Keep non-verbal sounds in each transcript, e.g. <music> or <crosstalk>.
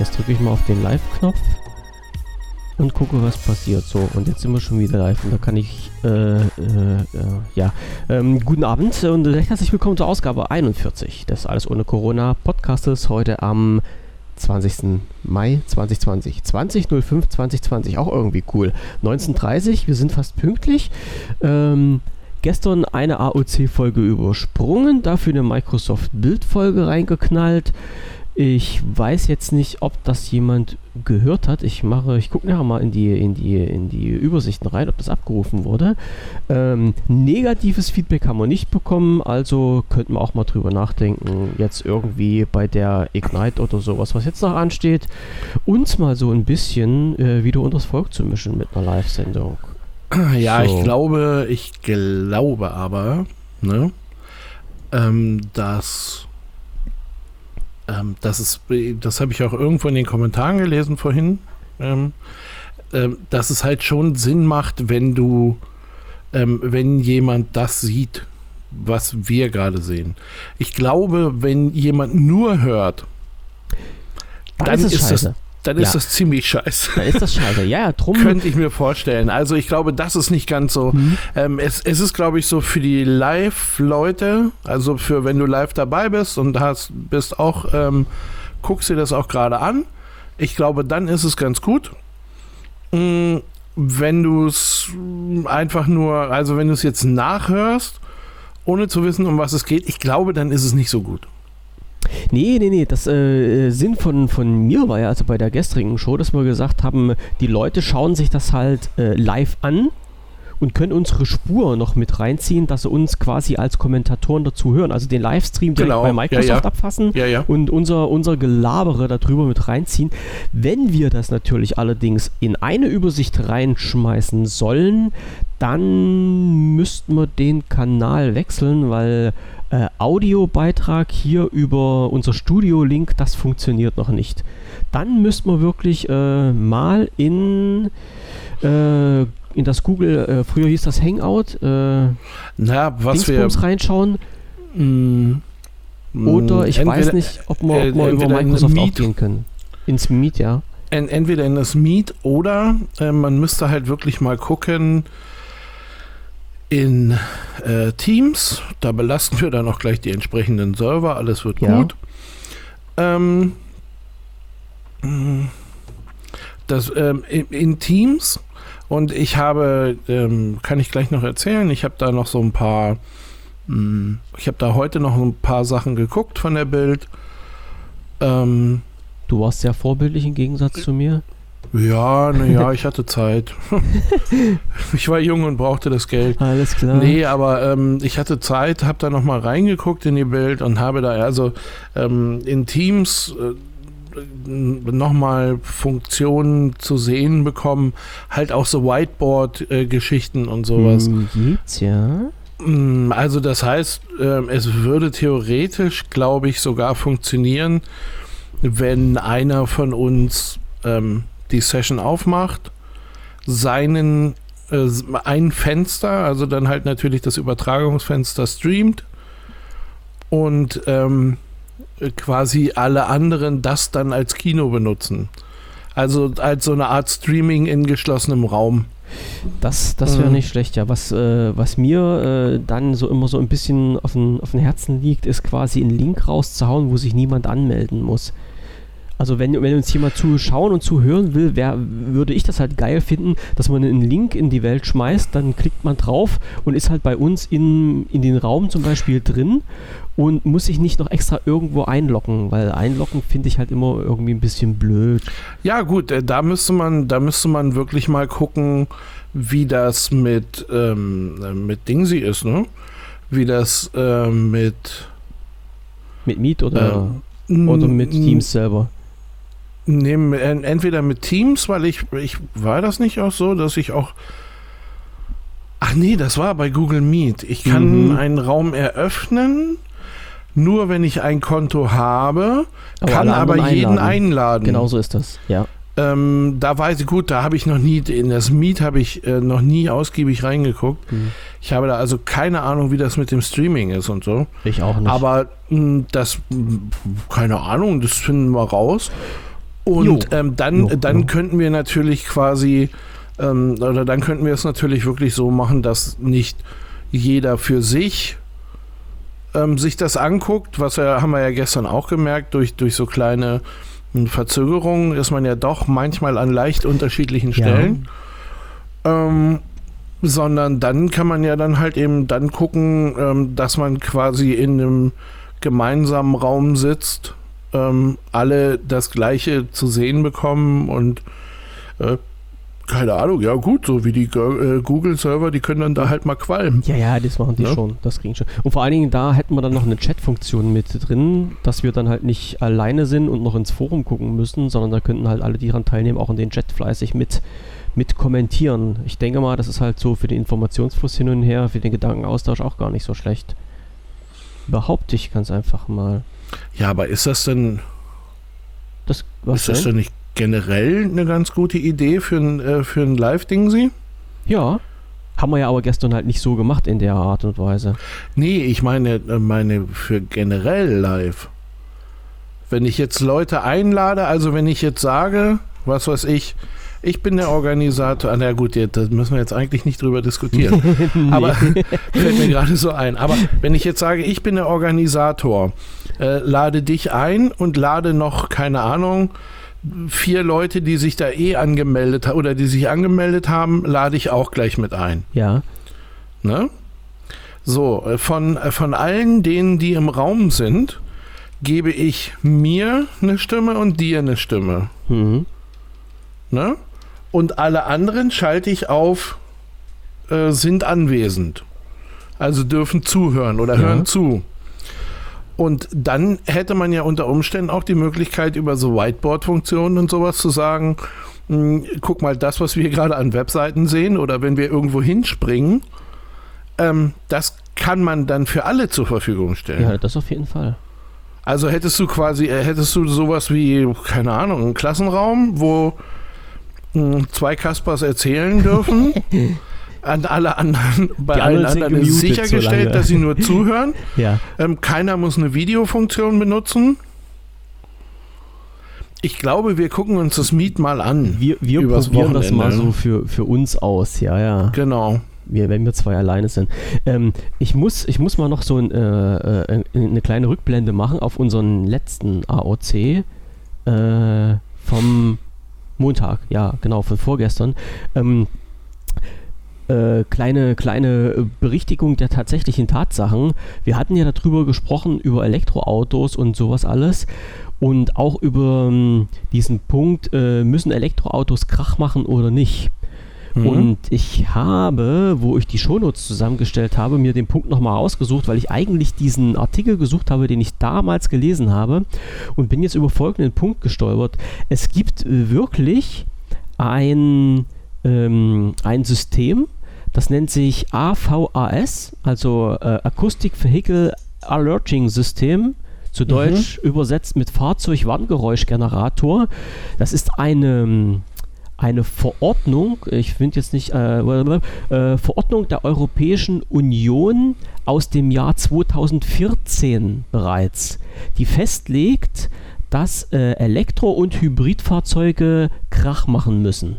Jetzt drücke ich mal auf den Live-Knopf und gucke, was passiert. So, und jetzt sind wir schon wieder live und da kann ich, äh, äh, äh ja. Ähm, guten Abend und recht herzlich willkommen zur Ausgabe 41 des Alles ohne Corona Podcastes heute am 20. Mai 2020. 20.05 2020, auch irgendwie cool. 19.30 wir sind fast pünktlich. Ähm, gestern eine AOC-Folge übersprungen, dafür eine Microsoft-Bild-Folge reingeknallt. Ich weiß jetzt nicht, ob das jemand gehört hat. Ich mache, ich gucke nachher mal in die, in, die, in die Übersichten rein, ob das abgerufen wurde. Ähm, negatives Feedback haben wir nicht bekommen, also könnten wir auch mal drüber nachdenken, jetzt irgendwie bei der Ignite oder sowas, was jetzt noch ansteht, uns mal so ein bisschen äh, wieder unters Volk zu mischen mit einer Live-Sendung. <clears throat> Ja, so. ich glaube, ich glaube aber, ne, ähm, dass ähm, das ist, das habe ich auch irgendwo in den Kommentaren gelesen vorhin, ähm, ähm, dass es halt schon Sinn macht, wenn du, ähm, wenn jemand das sieht, was wir gerade sehen. Ich glaube, wenn jemand nur hört, dann, dann ist, ist das dann ist ja. das ziemlich scheiße. Dann ist das scheiße, ja, drum. Könnte ich mir vorstellen. Also ich glaube, das ist nicht ganz so. Mhm. Ähm, es, es ist, glaube ich, so für die Live-Leute, also für wenn du live dabei bist und hast, bist auch, ähm, guckst dir das auch gerade an. Ich glaube, dann ist es ganz gut. Mhm, wenn du es einfach nur, also wenn du es jetzt nachhörst, ohne zu wissen, um was es geht, ich glaube, dann ist es nicht so gut. Nee, nee, nee. Das äh, Sinn von, von mir war ja also bei der gestrigen Show, dass wir gesagt haben, die Leute schauen sich das halt äh, live an und können unsere Spur noch mit reinziehen, dass sie uns quasi als Kommentatoren dazu hören. Also den Livestream direkt genau. bei Microsoft ja, ja. abfassen ja, und unser, unser Gelabere darüber mit reinziehen. Wenn wir das natürlich allerdings in eine Übersicht reinschmeißen sollen, dann müssten wir den Kanal wechseln, weil äh, Audiobeitrag hier über unser Studio-Link, das funktioniert noch nicht. Dann müssten wir wirklich äh, mal in, äh, in das Google, äh, früher hieß das Hangout, äh, Na, was wir reinschauen. Mm, Oder ich entweder, weiß nicht, ob wir, ob wir über Microsoft auch gehen können. Ins Meet, ja. Entweder in das Meet oder äh, man müsste halt wirklich mal gucken, in äh, Teams. Da belasten wir dann auch gleich die entsprechenden Server. Alles wird ja. gut. Ähm, das, ähm, in, Teams und ich habe, ähm, kann ich gleich noch erzählen, ich habe da noch so ein paar, mh, hm, ich habe da heute noch ein paar Sachen geguckt von der Bild. Ähm, du warst sehr vorbildlich im Gegensatz zu mir. Ja, naja, ich hatte Zeit. <laughs> ich war jung und brauchte das Geld. Alles klar. Nee, aber ähm, ich hatte Zeit, habe da nochmal reingeguckt in die Bild und habe da also ähm, in Teams äh, nochmal Funktionen zu sehen bekommen. Halt auch so Whiteboard-Geschichten und sowas. Gibt's, ja. Mm, also das heißt, äh, es würde theoretisch, glaube ich, sogar funktionieren, wenn einer von uns ähm, die Session aufmacht, seinen äh, ein Fenster, also dann halt natürlich das Übertragungsfenster streamt und ähm, quasi alle anderen das dann als Kino benutzen. Also als so eine Art Streaming in geschlossenem Raum. Das, das wäre mhm. nicht schlecht, ja. Was, äh, was mir äh, dann so immer so ein bisschen auf dem Herzen liegt, ist quasi einen Link rauszuhauen, wo sich niemand anmelden muss. Also wenn, wenn uns jemand zuschauen und zuhören will, wär, würde ich das halt geil finden, dass man einen Link in die Welt schmeißt, dann klickt man drauf und ist halt bei uns in, in den Raum zum Beispiel drin und muss sich nicht noch extra irgendwo einloggen, weil einloggen finde ich halt immer irgendwie ein bisschen blöd. Ja gut, äh, da müsste man, da müsste man wirklich mal gucken, wie das mit, ähm, mit Dingsy ist, ne? Wie das äh, mit mit Meet oder, äh, oder mit Teams selber? Nee, entweder mit Teams, weil ich, ich war das nicht auch so, dass ich auch. Ach nee, das war bei Google Meet. Ich kann mhm. einen Raum eröffnen, nur wenn ich ein Konto habe, aber kann aber jeden einladen. einladen. Genau so ist das, ja. Ähm, da weiß ich gut, da habe ich noch nie, in das Meet habe ich äh, noch nie ausgiebig reingeguckt. Mhm. Ich habe da also keine Ahnung, wie das mit dem Streaming ist und so. Ich auch nicht. Aber mh, hm, das, hm, keine Ahnung, das finden wir raus. Und ähm, dann, jo, dann jo. könnten wir natürlich quasi, ähm, oder dann könnten wir es natürlich wirklich so machen, dass nicht jeder für sich ähm, sich das anguckt, was wir, haben wir ja gestern auch gemerkt, durch, durch so kleine hm, Verzögerungen ist man ja doch manchmal an leicht unterschiedlichen Stellen. Ja. Ähm, sondern dann kann man ja dann halt eben dann gucken, ähm, dass man quasi in einem gemeinsamen Raum sitzt, ähm, alle das Gleiche zu sehen bekommen und äh, keine Ahnung, ja gut, so wie die äh, Google-Server, die können dann da halt mal qualmen. Ja, ja, das machen die ja? schon, das kriegen schon. Und vor allen Dingen, da hätten wir dann noch eine Chat-Funktion mit drin, dass wir dann halt nicht alleine sind und noch ins Forum gucken müssen, sondern da könnten halt alle, die daran teilnehmen, auch in den Chat fleißig mit, mit kommentieren. Ich denke mal, das ist halt so für den Informationsfluss hin und her, für den Gedankenaustausch auch gar nicht so schlecht. Behaupte ich ganz einfach mal. Ja, aber ist das denn... Das, ist das denn nicht generell eine ganz gute Idee für ein, äh, für ein Live-Ding, Sie? Ja. Haben wir ja aber gestern halt nicht so gemacht in der Art und Weise. Nee, ich meine, äh, meine für generell live. Wenn ich jetzt Leute einlade, also wenn ich jetzt sage, was weiß ich, ich bin der Organisator. Ah, na gut, da müssen wir jetzt eigentlich nicht drüber diskutieren. <laughs> nee. Aber <laughs> fällt mir gerade so ein. Aber wenn ich jetzt sage, ich bin der Organisator, äh, lade dich ein und lade noch, keine Ahnung, vier Leute, die sich da eh angemeldet haben oder die sich angemeldet haben, lade ich auch gleich mit ein. Ja. Ne? So, äh, von, äh, von allen denen, die im Raum sind, gebe ich mir eine Stimme und dir eine Stimme. Mhm. Ne? Und alle anderen schalte ich auf, äh, sind anwesend. Also dürfen zuhören oder ja. hören zu. Und dann hätte man ja unter Umständen auch die Möglichkeit, über so Whiteboard-Funktionen und sowas zu sagen, mh, hm, guck mal, das, was wir gerade an Webseiten sehen oder wenn wir irgendwo hinspringen, ähm, das kann man dann für alle zur Verfügung stellen. Ja, das auf jeden Fall. Also hättest du quasi, äh, hättest du sowas wie, keine Ahnung, einen Klassenraum, wo zwei Kaspers erzählen dürfen <laughs> an alle anderen, bei Die allen anderen ist sichergestellt, dass sie nur zuhören. <laughs> ja. ähm, keiner muss eine Videofunktion benutzen. Ich glaube, wir gucken uns das Meet mal an. Wir, wir probieren das mal so für, für uns aus, ja, ja. Genau. Wir, wenn wir zwei alleine sind. Ähm, ich, muss, ich muss mal noch so ein, äh, äh, eine kleine Rückblende machen auf unseren letzten AOC äh, vom Montag, ja, genau, von vorgestern. Ähm, äh, kleine, kleine Berichtigung der tatsächlichen Tatsachen. Wir hatten ja darüber gesprochen, über Elektroautos und sowas alles. Und auch über ähm, diesen Punkt, äh, müssen Elektroautos Krach machen oder nicht? Mhm. Und ich habe, wo ich die Shownotes zusammengestellt habe, mir den Punkt nochmal ausgesucht, weil ich eigentlich diesen Artikel gesucht habe, den ich damals gelesen habe und bin jetzt über folgenden Punkt gestolpert. Es gibt wirklich ein, ähm, ein System, das nennt sich AVAS, also äh, Acoustic Vehicle Alerting System, zu mhm. Deutsch mhm. übersetzt mit Fahrzeugwarngeräuschgenerator. Das ist eine, eine Verordnung, ich finde jetzt nicht, äh, äh, Verordnung der Europäischen Union aus dem Jahr 2014 bereits, die festlegt, dass äh, Elektro- und Hybridfahrzeuge Krach machen müssen.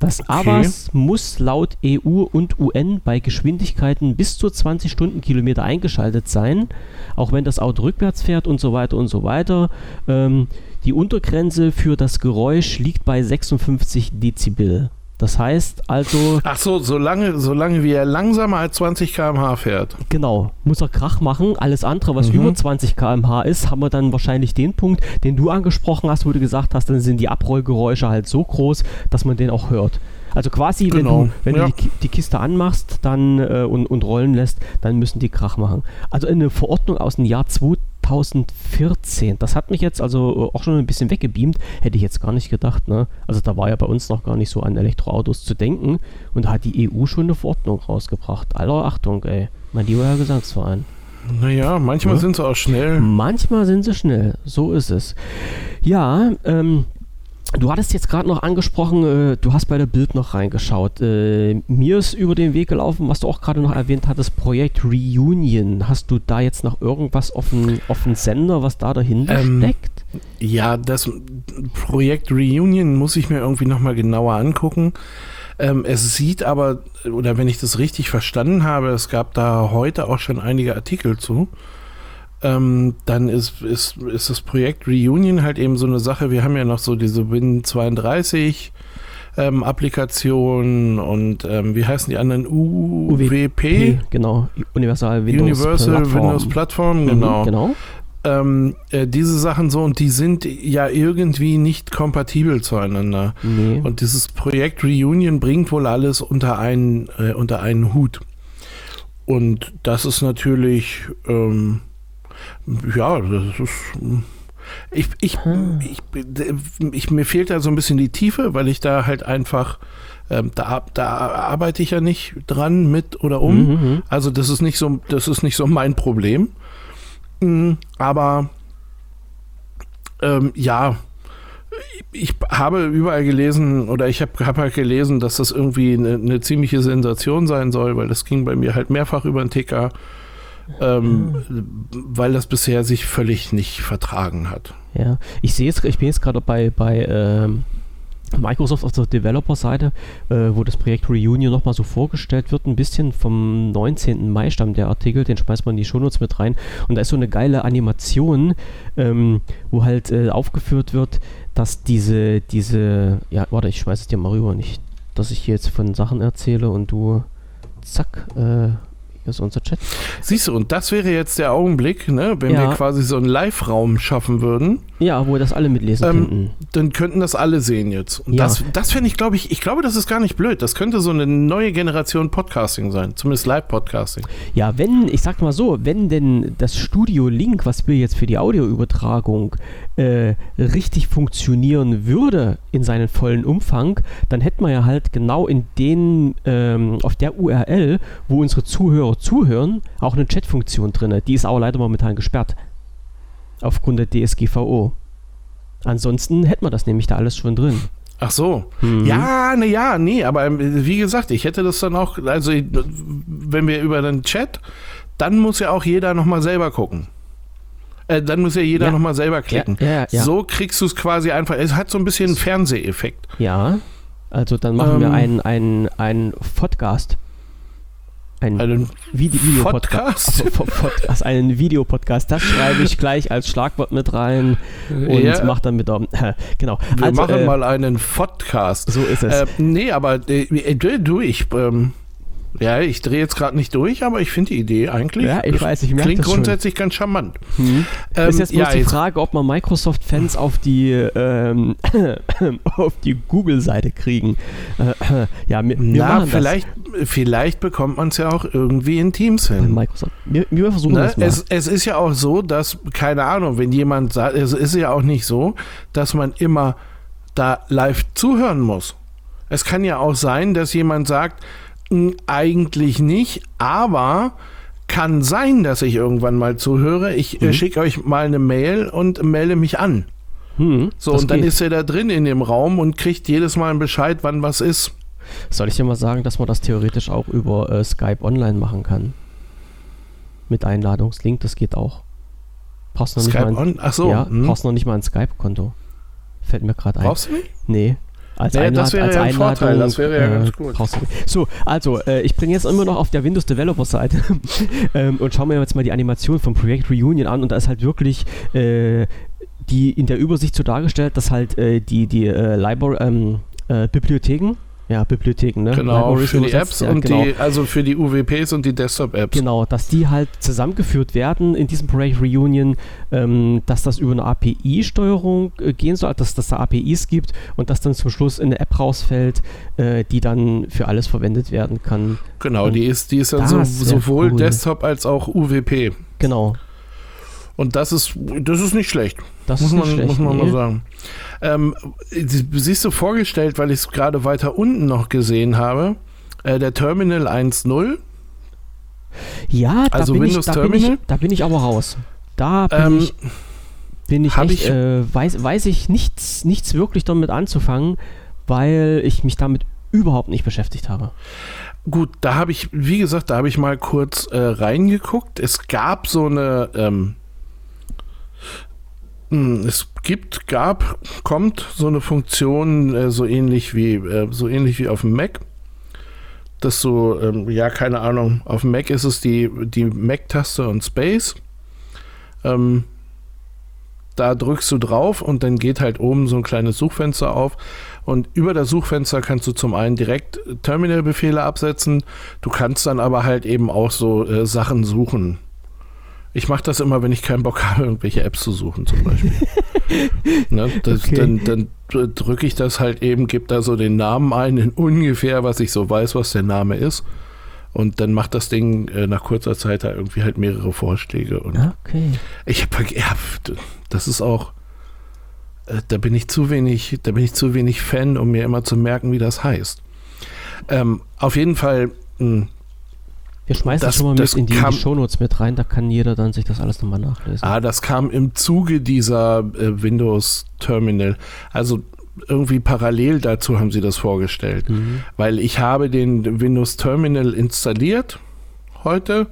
Das okay. ABAS muss laut EU und UN bei Geschwindigkeiten bis zu 20 Stundenkilometer eingeschaltet sein, auch wenn das Auto rückwärts fährt und so weiter und so weiter. Ähm, die Untergrenze für das Geräusch liegt bei 56 Dezibel. Das heißt also. Ach so, solange, solange wie er langsamer als 20 km/h fährt. Genau, muss er Krach machen. Alles andere, was mhm. über 20 km/h ist, haben wir dann wahrscheinlich den Punkt, den du angesprochen hast, wo du gesagt hast, dann sind die Abrollgeräusche halt so groß, dass man den auch hört. Also quasi, genau. wenn du, wenn ja. du die, die, Kiste anmachst dann, äh, und, und rollen lässt, dann müssen die Krach machen. Also eine Verordnung aus dem Jahr 2000 2014. Das hat mich jetzt also äh, auch schon ein bisschen weggebeamt. Hätte ich jetzt gar nicht gedacht. Ne? Also da war ja bei uns noch gar nicht so an Elektroautos zu denken. Und da hat die EU schon eine Verordnung rausgebracht. Aller Achtung, ey. Mein lieber Gesangsverein. Naja, manchmal ja? sind sie auch schnell. Manchmal sind sie schnell. So ist es. Ja, ähm, Du hattest jetzt gerade noch angesprochen, äh, du hast bei der Bild noch reingeschaut. Äh, mir ist über den Weg gelaufen, was du auch gerade noch erwähnt hattest, Projekt Reunion. Hast du da jetzt noch irgendwas auf dem Sender, was da dahinter ähm, steckt? Ja, das Projekt Reunion muss ich mir irgendwie nochmal genauer angucken. Ähm, es sieht aber, oder wenn ich das richtig verstanden habe, es gab da heute auch schon einige Artikel zu. Ähm, dann ist, ist, ist das Projekt Reunion halt eben so eine Sache. Wir haben ja noch so diese Win32 ähm, Applikationen und ähm, wie heißen die anderen? UWP? genau. Universal Windows Universal Plattform. Windows Plattform, genau. Mhm, genau. Ähm, äh, diese Sachen so und die sind ja irgendwie nicht kompatibel zueinander. Nee. Und dieses Projekt Reunion bringt wohl alles unter einen, äh, unter einen Hut. Und das ist natürlich, ähm, ja, das ist. Ich, ich, Hm. ich, ich, mir fehlt da so ein bisschen die Tiefe, weil ich da halt einfach, ähm, da, da arbeite ich ja nicht dran mit oder um. Mhm, mhm. Also das ist nicht so, das ist nicht so mein Problem. Mm, Aber ähm, ja, ich habe überall gelesen oder ich habe hab halt gelesen, dass das irgendwie eine, eine ziemliche Sensation sein soll, weil das ging bei mir halt mehrfach über den Ticker, ähm, weil das bisher sich völlig nicht vertragen hat. Ja, ich sehe jetzt, ich bin jetzt gerade bei, bei ähm, Microsoft auf der Developer-Seite, äh, wo das Projekt Reunion nochmal so vorgestellt wird. Ein bisschen vom 19. Mai stammt der Artikel, den schmeißt man in die Shownotes mit rein. Und da ist so eine geile Animation, ähm, wo halt äh, aufgeführt wird, dass diese, diese, ja, warte, ich schmeiß es dir mal rüber, nicht, dass ich hier jetzt von Sachen erzähle und du, zack, äh, hier ist unser Chat. Siehst du, und das wäre jetzt der Augenblick, ne, wenn Ja. wir quasi so einen Live-Raum schaffen würden, Ja, wo das alle mitlesen Ähm, könnten. dann könnten das alle sehen jetzt. Und Ja. das, das fände ich, glaube ich, ich glaube, das ist gar nicht blöd. Das könnte so eine neue Generation Podcasting sein, zumindest Live-Podcasting. Ja, wenn, ich sag mal so, wenn denn das Studio Link, was wir jetzt für die Audioübertragung äh, richtig funktionieren würde in seinen vollen Umfang, dann hätten wir ja halt genau in den, ähm, auf der URL, wo unsere Zuhörer zuhören, auch eine Chatfunktion drin. Die ist aber leider momentan gesperrt. Aufgrund der DSGVO. Ansonsten hätten wir das nämlich da alles schon drin. Ach so. Mhm. Ja, ne, ja, nee, aber ähm, wie gesagt, ich hätte das dann auch, also wenn wir über den Chat, dann muss ja auch jeder nochmal selber gucken. Äh, dann muss ja jeder Ja. noch nochmal selber klicken. Ja, ja. So kriegst du es quasi einfach. Es hat so ein bisschen einen Fernseheffekt. Ja, also dann machen wir Ähm. einen, einen, einen Podcast. Ein Einen Vide Videopodcast. Podcast? Also, einen Videopodcast. Das schreibe ich gleich als Schlagwort mit rein und Ja. mach dann mit der. <laughs> genau. Wir also, machen äh, mal einen Podcast. So ist es. Äh, nee, aber äh, du, ich, ähm, ja, ich drehe jetzt gerade nicht durch, aber ich finde die Idee eigentlich. Ja, ich das weiß, ich merke Klingt das schon. grundsätzlich ganz charmant. hm. Ähm, ist jetzt bloß ja, die jetzt- Frage, ob man Microsoft-Fans auf die ähm, <coughs> auf die Google-Seite kriegen. Äh, ja, wir, wir Na, vielleicht, vielleicht bekommt man es ja auch irgendwie in Teams das. hin. Microsoft. Wir, wir versuchen Ne? das mal. Es, es ist ja auch so, dass, keine Ahnung, wenn jemand sagt, es ist ja auch nicht so, dass man immer da live zuhören muss. Es kann ja auch sein, dass jemand sagt, "Hm, eigentlich nicht, aber kann sein, dass ich irgendwann mal zuhöre. Ich äh, Mhm. schicke euch mal eine Mail und melde mich an. hm, So, und dann geht. ist er da drin in dem Raum und kriegt jedes Mal einen Bescheid, wann was ist. Soll ich dir mal sagen, dass man das theoretisch auch über äh, Skype online machen kann? Mit Einladungslink, das geht auch. Brauchst noch nicht Skype mal ein, on? Ach so. ja, hm. brauchst noch nicht mal ein Skype-Konto. Fällt mir gerade ein. Brauchst du nicht? Nee. Als, Nee, Einlad das wäre als ja ein Einladung. Vorteil, das wäre ja äh, ganz gut. So, also, äh, ich bringe jetzt immer noch auf der Windows Developer Seite <laughs> ähm, und schaue mir jetzt mal die Animation vom Projekt Reunion an und da ist halt wirklich äh, die in der Übersicht so dargestellt, dass halt äh, die, die äh, Libra ähm, äh, Bibliotheken, ja, Bibliotheken, ne? Genau, Libraries für die Apps ja, und genau. die, also für die UWPs und die Desktop-Apps. Genau, dass die halt zusammengeführt werden in diesem Projekt Reunion, ähm, dass das über eine API-Steuerung äh, gehen soll, dass dass da APIs gibt und dass dann zum Schluss eine App rausfällt, äh, die dann für alles verwendet werden kann. Genau, Und die ist, die ist dann so, sowohl cool. Desktop als auch UWP. Genau, Und das ist, das ist nicht schlecht, das muss man, schlecht. muss man nee. mal sagen. Ähm, sie- siehst du vorgestellt, weil ich es gerade weiter unten noch gesehen habe, äh, der Terminal 1.0. Ja, da, Also bin ich, Windows da, bin ich, Terminal? da bin ich aber raus. Da bin Ähm, ich, bin ich echt, ich- äh, weiß, weiß ich nichts, nichts wirklich damit anzufangen, weil ich mich damit überhaupt nicht beschäftigt habe. Gut, da habe ich, wie gesagt, da habe ich mal kurz äh, reingeguckt. Es gab so eine, ähm, Hm, es gibt, gab, kommt so eine Funktion, äh, so ähnlich wie, äh, so ähnlich wie auf dem Mac. Das so, ähm, ja, keine Ahnung, auf dem Mac ist es die, die Mac-Taste und Space. Ähm, da drückst du drauf und dann geht halt oben so ein kleines Suchfenster auf. Und über das Suchfenster kannst du zum einen direkt Terminal-Befehle absetzen. Du kannst dann aber halt eben auch so äh, Sachen suchen. Ich mache das immer, wenn ich keinen Bock habe, irgendwelche Apps zu suchen, zum Beispiel. <laughs> ne, das, okay. Dann, dann drücke ich das halt eben, gebe da so den Namen ein, in ungefähr, was ich so weiß, was der Name ist. Und dann macht das Ding äh, nach kurzer Zeit da irgendwie halt mehrere Vorschläge. Und okay. Ich habe, ja, das ist auch, äh, da bin ich zu wenig, da bin ich zu wenig Fan, um mir immer zu merken, wie das heißt. Ähm, auf jeden Fall, mh, hm, wir schmeißen das, schon mal mit in die, kam, die Shownotes mit rein, da kann jeder dann sich das alles nochmal nachlesen. Ah, das kam im Zuge dieser äh, Windows Terminal. Also irgendwie parallel dazu haben sie das vorgestellt. Mhm. Weil ich habe den Windows Terminal installiert heute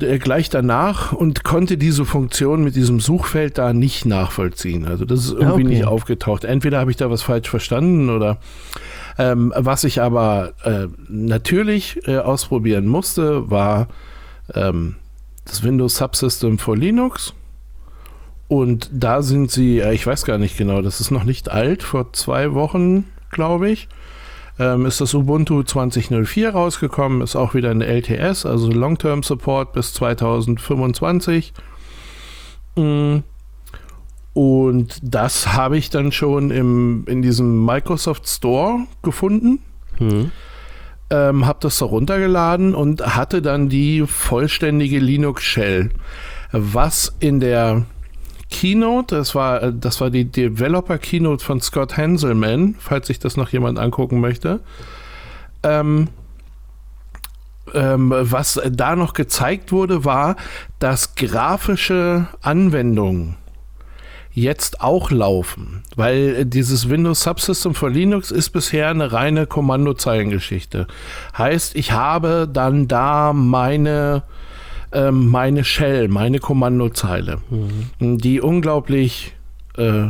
äh, gleich danach und konnte diese Funktion mit diesem Suchfeld da nicht nachvollziehen. Also das ist irgendwie okay. nicht aufgetaucht. Entweder habe ich da was falsch verstanden oder ähm, was ich aber äh, natürlich äh, ausprobieren musste, war ähm, das Windows Subsystem for Linux. Und da sind sie, äh, ich weiß gar nicht genau, das ist noch nicht alt, vor zwei Wochen, glaube ich, ähm, ist das Ubuntu 20.04 rausgekommen, ist auch wieder eine LTS, also Long-Term Support bis 2025. Mhm. Und das habe ich dann schon im, in diesem Microsoft Store gefunden. Mhm. Ähm, habe das da runtergeladen und hatte dann die vollständige Linux Shell. Was in der Keynote, das war, das war die Developer Keynote von Scott Hanselman, falls sich das noch jemand angucken möchte. Ähm, ähm, was da noch gezeigt wurde, war, dass grafische Anwendungen jetzt auch laufen, weil dieses Windows Subsystem for Linux ist bisher eine reine Kommandozeilengeschichte. Heißt, ich habe dann da meine ähm, meine Shell, meine Kommandozeile, mhm. die unglaublich äh,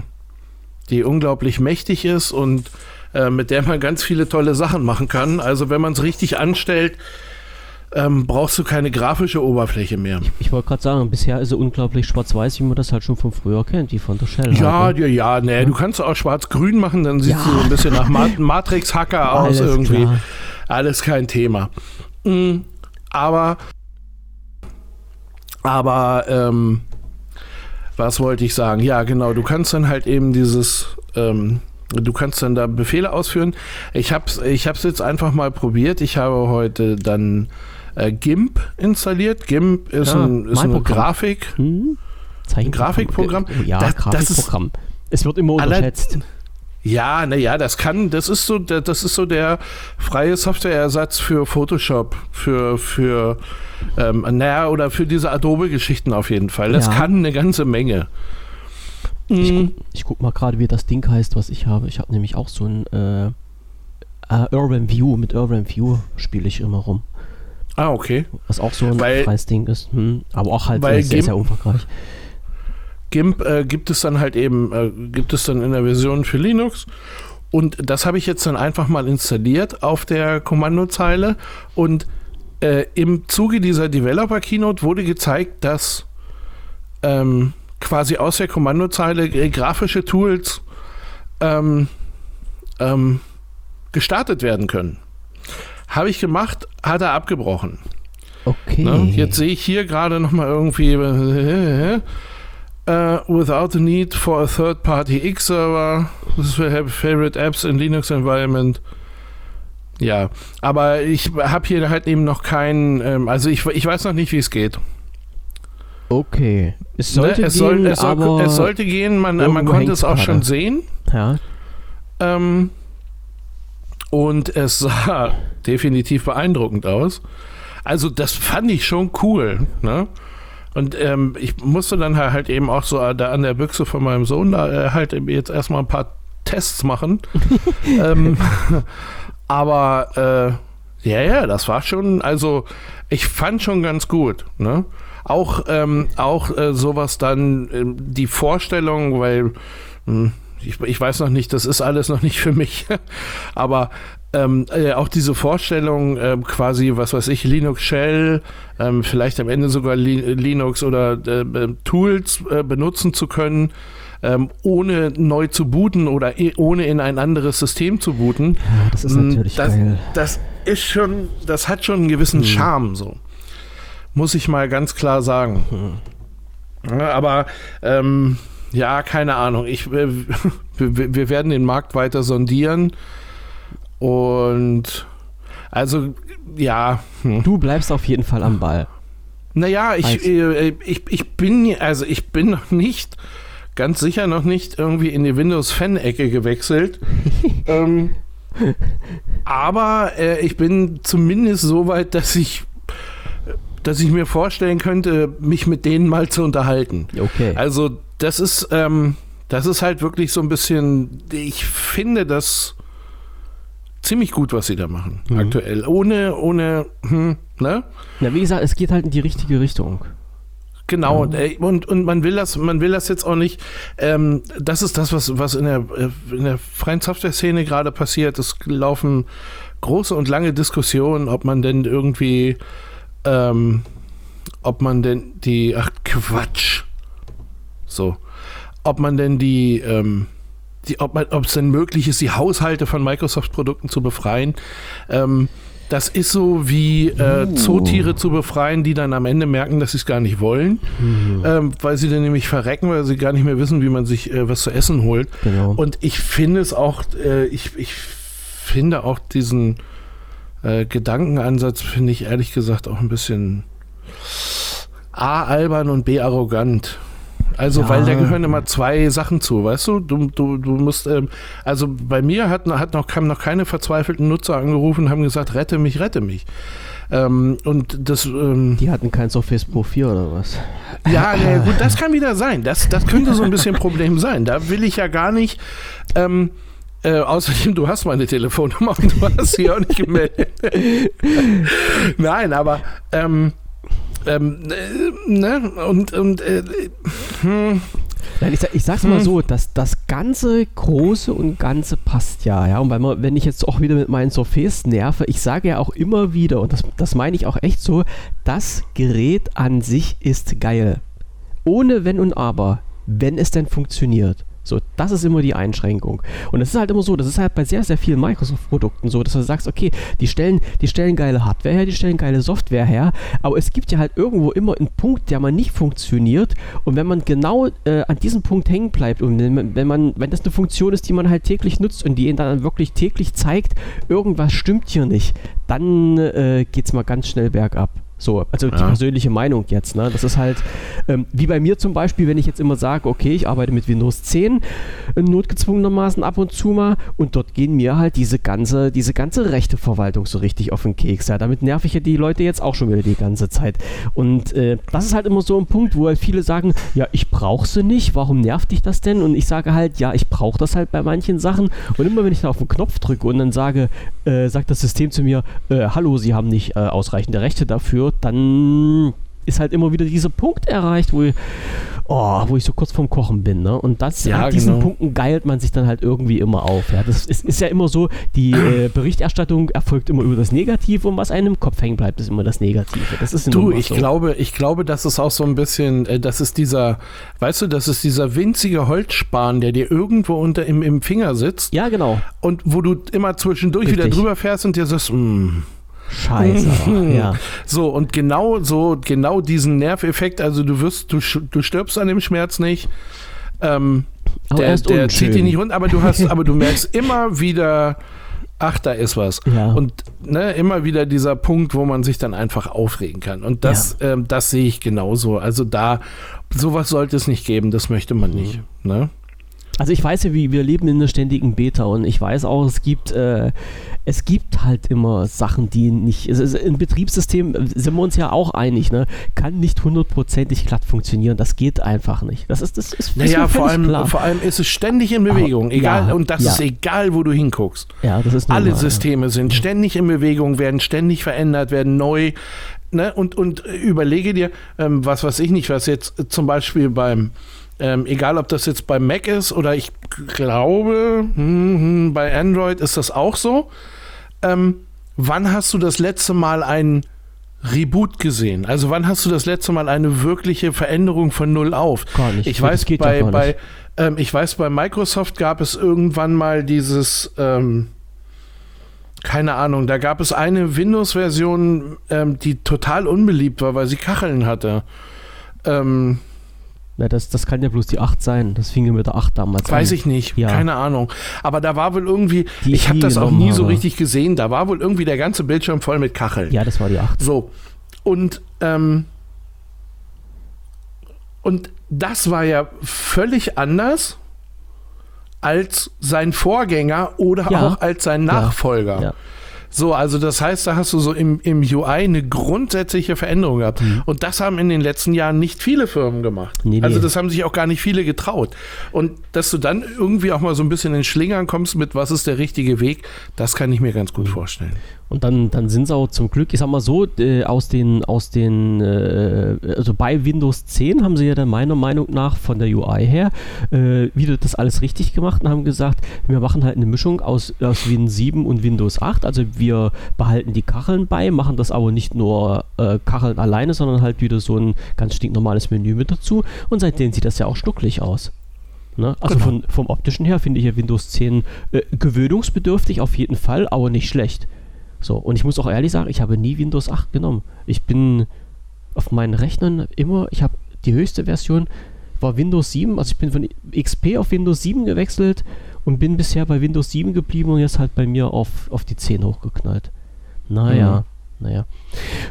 die unglaublich mächtig ist und äh, mit der man ganz viele tolle Sachen machen kann. Also wenn man es richtig anstellt, ähm, brauchst du keine grafische Oberfläche mehr. Ich, ich wollte gerade sagen, bisher ist sie unglaublich schwarz-weiß, wie man das halt schon von früher kennt, wie von der Shell. Ja, halt, ne? ja, ja, nee, ja. du kannst auch schwarz-grün machen, dann sieht ja. sie so ein bisschen nach Mat <laughs> Matrix-Hacker aus irgendwie. Klar. Alles kein Thema. Mhm. Aber, aber, ähm, was wollte ich sagen? Ja, genau, du kannst dann halt eben dieses, ähm, Du kannst dann da Befehle ausführen. Ich habe es ich jetzt einfach mal probiert. Ich habe heute dann äh, GIMP installiert. GIMP ist, ja, ein, ist eine Grafik. Hm? Ein Grafikprogramm. Ja, das, Grafikprogramm. Das es wird immer unterschätzt. Ja, naja, das kann, das ist so, das ist so der freie Softwareersatz für Photoshop, für, für, ähm, naja, oder für diese Adobe-Geschichten auf jeden Fall. Das ja. kann eine ganze Menge. Ich, gu ich guck mal gerade, wie das Ding heißt, was ich habe. Ich habe nämlich auch so ein äh, uh, Urban View. Mit Urban View spiele ich immer rum. Ah, okay. Was auch so ein weil, freies Ding ist. Hm. Aber auch halt sehr, GIMP, sehr umfangreich. GIMP äh, gibt es dann halt eben, äh, gibt es dann in der Version für Linux. Und das habe ich jetzt dann einfach mal installiert auf der Kommandozeile. Und äh, im Zuge dieser Developer Keynote wurde gezeigt, dass ähm, quasi aus der Kommandozeile grafische Tools ähm, ähm, gestartet werden können. Habe ich gemacht, hat er abgebrochen. Okay. Ne? Jetzt sehe ich hier gerade nochmal irgendwie äh, uh, without the need for a third-party X-Server. This will have favorite apps in Linux environment. Ja, aber ich habe hier halt eben noch keinen, ähm, also ich, ich weiß noch nicht, wie es geht. Okay. Es sollte ne? es gehen, soll, es, soll, es sollte gehen, man, man konnte es auch gerade. schon sehen. Ja. Ähm, und es sah <laughs> definitiv beeindruckend aus. Also das fand ich schon cool. Ne? Und ähm, ich musste dann halt eben auch so da an der Büchse von meinem Sohn da äh, halt jetzt erstmal ein paar Tests machen. <laughs> ähm, <laughs> aber Ja, ja, das war schon, also ich fand schon ganz gut. Ne? Auch, ähm, auch äh, sowas dann, äh, die Vorstellung, weil mh, hm, ich, ich weiß noch nicht, das ist alles noch nicht für mich, <laughs> aber ähm, äh, auch diese Vorstellung, äh, quasi, was weiß ich, Linux Shell, ähm, vielleicht am Ende sogar Li Linux oder äh, äh Tools äh, benutzen zu können, ähm, ohne neu zu booten oder ohne in ein anderes System zu booten. Ja, das ist natürlich das, geil. Das ist schon, das hat schon einen gewissen hm. Charme, so. Muss ich mal ganz klar sagen. Hm. Ja, aber ähm, ja, keine Ahnung. Ich, äh, <laughs> wir, werden den Markt weiter sondieren. Und also, ja. Hm. Du bleibst auf jeden Fall am Ball. Naja, ich, äh, ich, ich bin, also ich bin noch nicht, ganz sicher noch nicht irgendwie in die Windows-Fan-Ecke gewechselt. <laughs> ähm, aber äh, ich bin zumindest so weit, dass ich dass ich mir vorstellen könnte, mich mit denen mal zu unterhalten. Okay. Also das ist, ähm, das ist halt wirklich so ein bisschen, ich finde das ziemlich gut, was sie da machen, mhm. aktuell. Ohne, ohne, hm, ne? Ja, wie gesagt, es geht halt in die richtige Richtung. Genau, ja. und, und man will das, man will das jetzt auch nicht. Ähm, das ist das, was, was in der, in der freien Software-Szene gerade passiert. Es laufen große und lange Diskussionen, ob man denn irgendwie, ähm, ob man denn die, ach Quatsch, so, ob man denn die, ähm, die, ob es denn möglich ist, die Haushalte von Microsoft-Produkten zu befreien. Ähm, das ist so wie äh, uh. Zootiere zu befreien, die dann am Ende merken, dass sie es gar nicht wollen, mhm. ähm, weil sie dann nämlich verrecken, weil sie gar nicht mehr wissen, wie man sich äh, was zu essen holt. Genau. Und ich finde es auch, äh, ich, ich finde auch diesen äh, Gedankenansatz, finde ich ehrlich gesagt auch ein bisschen A, albern und B, arrogant. Also, ja. weil da gehören immer zwei Sachen zu, weißt du? Du, du, du musst, ähm, also bei mir hat, hat noch, haben noch keine verzweifelten Nutzer angerufen und haben gesagt, rette mich, rette mich. Ähm, und das. Ähm, Die hatten kein Surface Pro 4 oder was? Ja, ja, gut, das kann wieder sein. Das, das könnte so ein bisschen ein Problem sein. Da will ich ja gar nicht. Ähm, äh, außerdem, du hast meine Telefonnummer und du hast sie auch nicht gemeldet. <laughs> Nein, aber ähm, ähm, äh, ne? Und, und äh, hm. Nein, ich, ich sag's mal hm. so, dass das ganze Große und Ganze passt ja, ja. Und weil man, wenn ich jetzt auch wieder mit meinen Surface nerve, ich sage ja auch immer wieder, und das, das meine ich auch echt so, das Gerät an sich ist geil. Ohne Wenn und Aber, wenn es denn funktioniert. So, das ist immer die Einschränkung. Und es ist halt immer so, das ist halt bei sehr, sehr vielen Microsoft-Produkten so, dass du sagst, okay, die stellen, die stellen geile Hardware her, die stellen geile Software her, aber es gibt ja halt irgendwo immer einen Punkt, der mal nicht funktioniert. Und wenn man genau äh, an diesem Punkt hängen bleibt und wenn, man, wenn das eine Funktion ist, die man halt täglich nutzt und die dann wirklich täglich zeigt, irgendwas stimmt hier nicht, dann äh, geht es mal ganz schnell bergab. So, also ja. die persönliche Meinung jetzt. Ne? Das ist halt ähm, wie bei mir zum Beispiel, wenn ich jetzt immer sage, okay, ich arbeite mit Windows 10 äh, notgezwungenermaßen ab und zu mal und dort gehen mir halt diese ganze, diese ganze Rechteverwaltung so richtig auf den Keks. Ja, damit nerv ich ja die Leute jetzt auch schon wieder die ganze Zeit. Und äh, das ist halt immer so ein Punkt, wo halt viele sagen, ja, ich brauche sie nicht, warum nervt dich das denn? Und ich sage halt, ja, ich brauche das halt bei manchen Sachen. Und immer wenn ich da auf den Knopf drücke und dann sage, äh, sagt das System zu mir, äh, hallo, Sie haben nicht äh, ausreichende Rechte dafür, wird, dann ist halt immer wieder dieser Punkt erreicht, wo ich, oh, wo ich so kurz vorm Kochen bin. Ne? Und das, ja, an diesen genau. Punkten geilt man sich dann halt irgendwie immer auf. Ja? Das ist, ist ja immer so, die äh, Berichterstattung erfolgt immer über das Negative und was einem im Kopf hängen bleibt, ist immer das Negative. Das ist du, ich so. glaube, ich glaube, das ist auch so ein bisschen, äh, das ist dieser, weißt du, das ist dieser winzige Holzspan, der dir irgendwo unter im, im Finger sitzt. Ja, genau. Und wo du immer zwischendurch Richtig. wieder drüber fährst und dir sagst, mh, mm, Scheiße. <laughs> ja. So, und genau so, genau diesen Nerveffekt, also du wirst, du, du stirbst an dem Schmerz nicht. Ähm, aber der, der zieht dich nicht runter, aber du hast, <laughs> aber du merkst immer wieder, ach, da ist was. Ja. Und ne, immer wieder dieser Punkt, wo man sich dann einfach aufregen kann. Und das, ja. ähm, das sehe ich genauso. Also da, sowas sollte es nicht geben, das möchte man nicht. Ne? Also ich weiß ja, wie wir leben in einer ständigen Beta und ich weiß auch, es gibt, äh, es gibt halt immer Sachen, die nicht. Es ist, Ein Betriebssystem äh, sind wir uns ja auch einig, ne? Kann nicht hundertprozentig glatt funktionieren. Das geht einfach nicht. Das ist das ist, naja, vor allem, klar. vor allem ist es ständig in Bewegung, Aber, egal ja, und das ja. ist egal, wo du hinguckst. Ja, das ist normal, Alle Systeme ja. sind ständig in Bewegung, werden ständig verändert, werden neu. Ne? Und, und überlege dir, ähm, was weiß ich nicht, was jetzt zum Beispiel beim ähm, egal, ob das jetzt bei Mac ist oder ich glaube, hm, bei Android ist das auch so. Ähm, wann hast du das letzte Mal ein Reboot gesehen? Also wann hast du das letzte Mal eine wirkliche Veränderung von Null auf? Gar nicht. Ich weiß, bei, bei, ähm, ich weiß, bei Microsoft gab es irgendwann mal dieses, ähm, keine Ahnung, da gab es eine Windows-Version, ähm, die total unbeliebt war, weil sie Kacheln hatte. Ähm, na, das, das kann ja bloß die 8 sein. Das fing ja mit der 8 damals Weiß an. ich nicht, ja. keine Ahnung. Aber da war wohl irgendwie, die ich habe das auch nie so richtig gesehen, da war wohl irgendwie der ganze Bildschirm voll mit Kacheln. Ja, das war die 8. So, und, ähm, und das war ja völlig anders als sein Vorgänger oder ja. auch als sein Nachfolger. Ja. So, also das heißt, da hast du so im, im UI eine grundsätzliche Veränderung gehabt. Mhm. Und das haben in den letzten Jahren nicht viele Firmen gemacht. Nee, nee. Also das haben sich auch gar nicht viele getraut. Und dass du dann irgendwie auch mal so ein bisschen in Schlingern kommst mit, was ist der richtige Weg, das kann ich mir ganz gut vorstellen. Und dann, dann sind sie auch zum Glück, ich sag mal so, äh, aus den, aus den, äh, also bei Windows 10 haben sie ja dann meiner Meinung nach von der UI her äh, wieder das alles richtig gemacht und haben gesagt, wir machen halt eine Mischung aus, aus Win 7 und Windows 8. Also wir behalten die Kacheln bei, machen das aber nicht nur äh, Kacheln alleine, sondern halt wieder so ein ganz stinknormales Menü mit dazu. Und seitdem sieht das ja auch stucklig aus. Ne? Also genau. von, vom optischen her finde ich ja Windows 10 äh, gewöhnungsbedürftig auf jeden Fall, aber nicht schlecht. So, und ich muss auch ehrlich sagen, ich habe nie Windows 8 genommen. Ich bin auf meinen Rechnern immer, ich habe die höchste Version war Windows 7, also ich bin von XP auf Windows 7 gewechselt und bin bisher bei Windows 7 geblieben und jetzt halt bei mir auf, auf die 10 hochgeknallt. Naja, mhm. naja.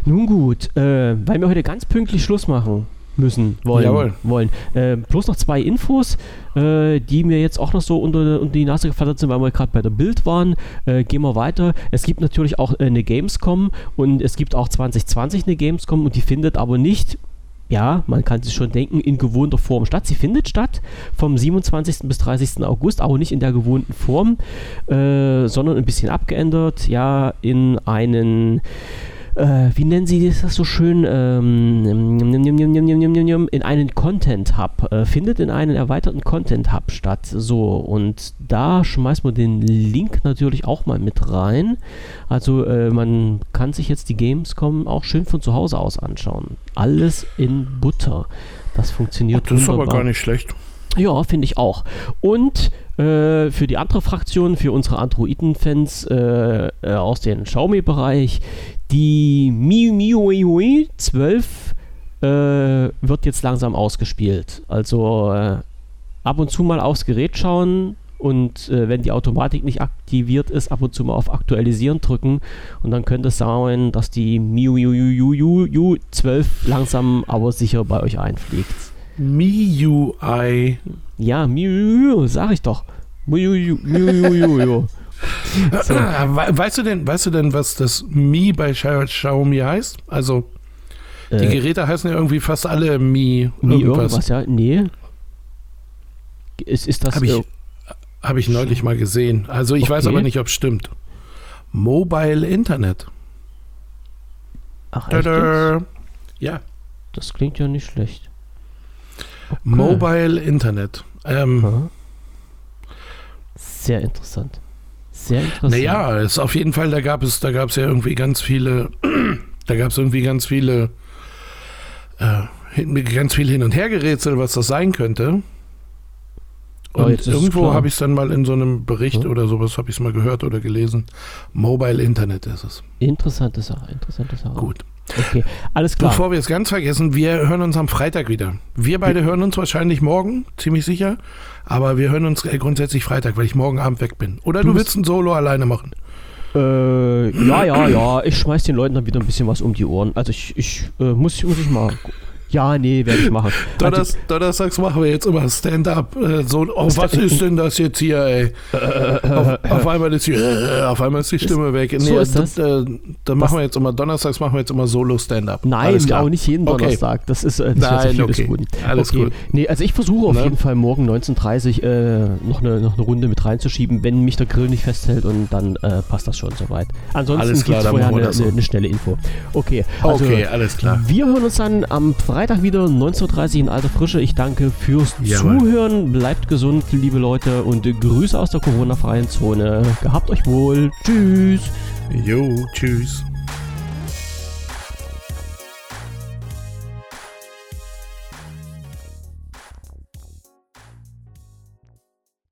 Nun gut, äh, weil wir heute ganz pünktlich Schluss machen, müssen, wollen. Jawohl. wollen. Äh, bloß noch zwei Infos, äh, die mir jetzt auch noch so unter, unter die Nase geflattert sind, weil wir gerade bei der Bild waren. Äh, gehen wir weiter. Es gibt natürlich auch äh, eine Gamescom und es gibt auch 2020 eine Gamescom und die findet aber nicht ja, man kann sich schon denken, in gewohnter Form statt. Sie findet statt vom 27. bis 30. August, aber nicht in der gewohnten Form, äh, sondern ein bisschen abgeändert, ja, in einen äh, wie nennen sie das so schön, ähm, in einen Content Hub, äh, findet in einen erweiterten Content Hub statt. So, und da schmeißt man den Link natürlich auch mal mit rein. Also äh, man kann sich jetzt die Gamescom auch schön von zu Hause aus anschauen. Alles in Butter. Das funktioniert Ach, Das ist aber gar nicht schlecht. Ja, finde ich auch. Und äh, für die andere Fraktion, für unsere Androiden-Fans äh, äh, aus dem Xiaomi-Bereich, die MIUI 12 äh, wird jetzt langsam ausgespielt. Also äh, ab und zu mal aufs Gerät schauen und äh, wenn die Automatik nicht aktiviert ist, ab und zu mal auf Aktualisieren drücken und dann könnte es sein, dass die MIUI 12 langsam aber sicher bei euch einfliegt. MIUI. Ja, MIUI, sag ich doch. MIUI, MIUI. <laughs> So. Weißt du denn, weißt du denn, was das Mi bei Xiaomi heißt? Also die äh, Geräte heißen ja irgendwie fast alle Mi. Mi irgendwas, irgendwas ja? Nee. Ist, ist das. Habe ich, hab ich neulich mal gesehen. Also ich okay. weiß aber nicht, ob es stimmt. Mobile Internet. Ach, Tada. Ja. Das klingt ja nicht schlecht. Okay. Mobile Internet. Ähm, Sehr interessant. Sehr interessant. Naja, ist auf jeden Fall, da gab es, da gab es ja irgendwie ganz viele, <clears throat> da gab es irgendwie ganz viele, äh, ganz viel hin und her gerätselt, was das sein könnte. Oh, und oh, irgendwo habe ich es dann mal in so einem Bericht hm? oder sowas, habe ich es mal gehört oder gelesen. Mobile Internet ist es. Interessante Sache, interessante Sache. Gut. Okay, alles klar. Bevor wir es ganz vergessen, wir hören uns am Freitag wieder. Wir beide hören uns wahrscheinlich morgen, ziemlich sicher. Aber wir hören uns grundsätzlich Freitag, weil ich morgen Abend weg bin. Oder du, du willst ein Solo alleine machen? Äh, ja, ja, ja. Ich schmeiß den Leuten dann wieder ein bisschen was um die Ohren. Also ich, ich äh, muss, muss ich mal Ja, nee, werde ich machen. <laughs> Donners, Donnerstags machen wir jetzt immer Stand-up. Äh, so, oh, was ist denn das jetzt hier, ey? auf, auf, einmal ist die, äh, auf einmal ist die Stimme weg. Nee, so ist das. Dann machen wir jetzt immer, Donnerstags machen wir jetzt immer Solo-Stand-up. Nein, auch nicht jeden Donnerstag. Okay. Das ist äh, nicht Nein, okay. gut. Alles okay. gut. Nee, also ich versuche auf Ne? jeden Fall morgen 19.30 äh, noch, eine, noch eine Runde mit reinzuschieben, wenn mich der Grill nicht festhält und dann äh, passt das schon soweit. Ansonsten gibt es vorher eine, das eine, eine schnelle Info. Okay, also okay, alles klar. wir hören uns dann am Freitag wieder 19.30 in alter Frische. Ich danke fürs Jawohl. Zuhören. Bleibt gesund, liebe Leute, und Grüße aus der Corona-freien Zone. Gehabt euch wohl. Tschüss. Jo, tschüss.